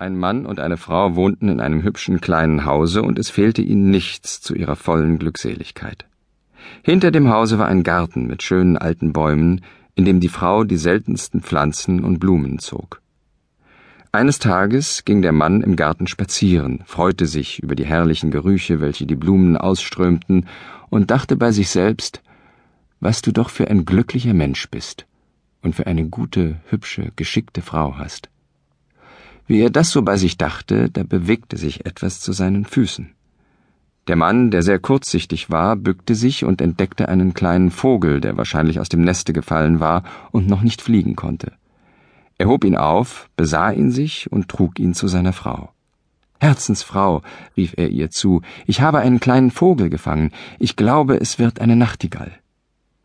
Ein Mann und eine Frau wohnten in einem hübschen kleinen Hause, und es fehlte ihnen nichts zu ihrer vollen Glückseligkeit. Hinter dem Hause war ein Garten mit schönen alten Bäumen, in dem die Frau die seltensten Pflanzen und Blumen zog. Eines Tages ging der Mann im Garten spazieren, freute sich über die herrlichen Gerüche, welche die Blumen ausströmten, und dachte bei sich selbst, was du doch für ein glücklicher Mensch bist und für eine gute, hübsche, geschickte Frau hast. Wie er das so bei sich dachte, da bewegte sich etwas zu seinen Füßen. Der Mann, der sehr kurzsichtig war, bückte sich und entdeckte einen kleinen Vogel, der wahrscheinlich aus dem Neste gefallen war und noch nicht fliegen konnte. Er hob ihn auf, besah ihn sich und trug ihn zu seiner Frau. Herzensfrau, rief er ihr zu, ich habe einen kleinen Vogel gefangen, ich glaube, es wird eine Nachtigall.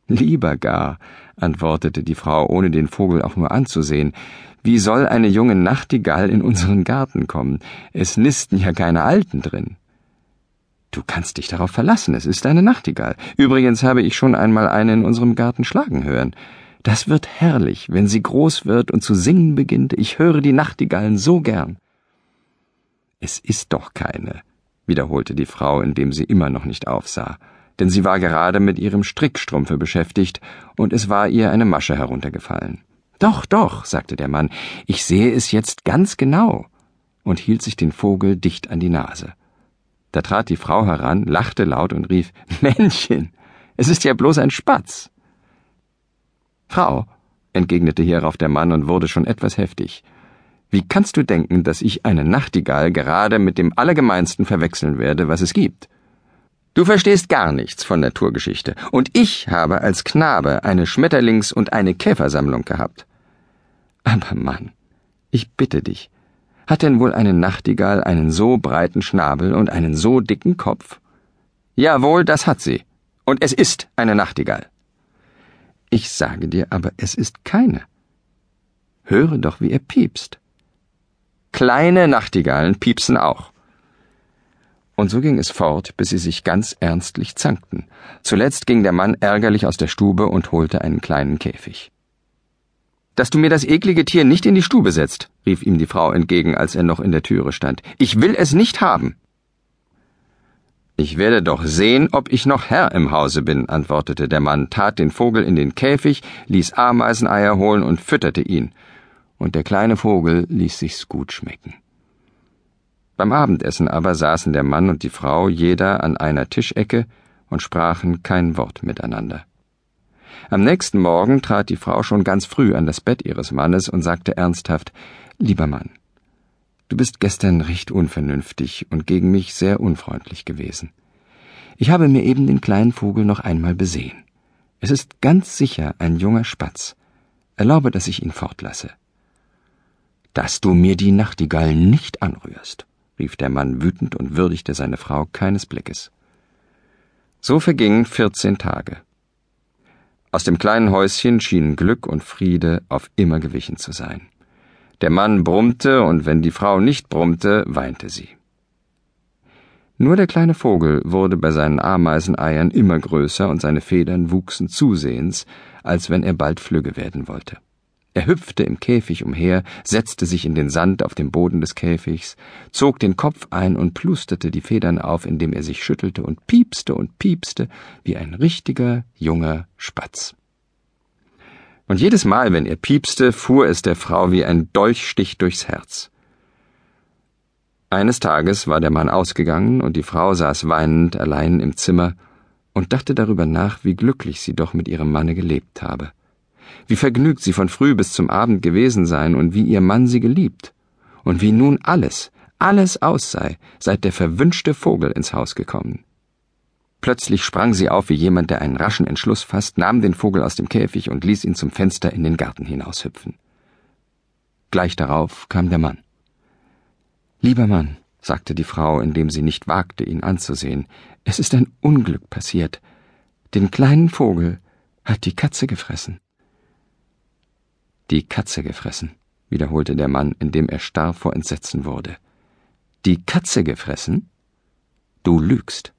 Lieber gar, antwortete die Frau, ohne den Vogel auch nur anzusehen, wie soll eine junge Nachtigall in unseren Garten kommen? Es nisten ja keine Alten drin. Du kannst dich darauf verlassen, es ist eine Nachtigall. Übrigens habe ich schon einmal eine in unserem Garten schlagen hören. Das wird herrlich, wenn sie groß wird und zu singen beginnt. Ich höre die Nachtigallen so gern. Es ist doch keine, wiederholte die Frau, indem sie immer noch nicht aufsah, denn sie war gerade mit ihrem Strickstrumpfe beschäftigt, und es war ihr eine Masche heruntergefallen. Doch, doch, sagte der Mann, ich sehe es jetzt ganz genau, und hielt sich den Vogel dicht an die Nase. Da trat die Frau heran, lachte laut und rief Männchen, es ist ja bloß ein Spatz. Frau, entgegnete hierauf der Mann und wurde schon etwas heftig, wie kannst du denken, dass ich eine Nachtigall gerade mit dem Allergemeinsten verwechseln werde, was es gibt? Du verstehst gar nichts von Naturgeschichte, und ich habe als Knabe eine Schmetterlings- und eine Käfersammlung gehabt. Aber Mann, ich bitte dich, hat denn wohl eine Nachtigall einen so breiten Schnabel und einen so dicken Kopf? Jawohl, das hat sie. Und es ist eine Nachtigall. Ich sage dir aber, es ist keine. Höre doch, wie er piepst. Kleine Nachtigallen piepsen auch. Und so ging es fort, bis sie sich ganz ernstlich zankten. Zuletzt ging der Mann ärgerlich aus der Stube und holte einen kleinen Käfig dass du mir das eklige Tier nicht in die Stube setzt, rief ihm die Frau entgegen, als er noch in der Türe stand. Ich will es nicht haben. Ich werde doch sehen, ob ich noch Herr im Hause bin, antwortete der Mann, tat den Vogel in den Käfig, ließ Ameiseneier holen und fütterte ihn. Und der kleine Vogel ließ sich's gut schmecken. Beim Abendessen aber saßen der Mann und die Frau jeder an einer Tischecke und sprachen kein Wort miteinander. Am nächsten Morgen trat die Frau schon ganz früh an das Bett ihres Mannes und sagte ernsthaft Lieber Mann, du bist gestern recht unvernünftig und gegen mich sehr unfreundlich gewesen. Ich habe mir eben den kleinen Vogel noch einmal besehen. Es ist ganz sicher ein junger Spatz. Erlaube, dass ich ihn fortlasse. Dass du mir die Nachtigall nicht anrührst, rief der Mann wütend und würdigte seine Frau keines Blickes. So vergingen vierzehn Tage. Aus dem kleinen Häuschen schienen Glück und Friede auf immer gewichen zu sein. Der Mann brummte, und wenn die Frau nicht brummte, weinte sie. Nur der kleine Vogel wurde bei seinen Ameiseneiern immer größer und seine Federn wuchsen zusehends, als wenn er bald flügge werden wollte. Er hüpfte im Käfig umher, setzte sich in den Sand auf dem Boden des Käfigs, zog den Kopf ein und plusterte die Federn auf, indem er sich schüttelte und piepste und piepste wie ein richtiger junger Spatz. Und jedes Mal, wenn er piepste, fuhr es der Frau wie ein Dolchstich durchs Herz. Eines Tages war der Mann ausgegangen und die Frau saß weinend allein im Zimmer und dachte darüber nach, wie glücklich sie doch mit ihrem Manne gelebt habe wie vergnügt sie von früh bis zum Abend gewesen seien und wie ihr Mann sie geliebt, und wie nun alles, alles aus sei, seit der verwünschte Vogel ins Haus gekommen. Plötzlich sprang sie auf wie jemand, der einen raschen Entschluss fasst, nahm den Vogel aus dem Käfig und ließ ihn zum Fenster in den Garten hinaushüpfen. Gleich darauf kam der Mann. Lieber Mann, sagte die Frau, indem sie nicht wagte, ihn anzusehen, es ist ein Unglück passiert. Den kleinen Vogel hat die Katze gefressen. Die Katze gefressen, wiederholte der Mann, indem er starr vor Entsetzen wurde. Die Katze gefressen? Du lügst.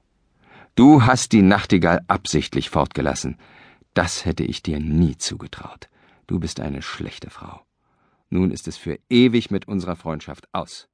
Du hast die Nachtigall absichtlich fortgelassen. Das hätte ich dir nie zugetraut. Du bist eine schlechte Frau. Nun ist es für ewig mit unserer Freundschaft aus.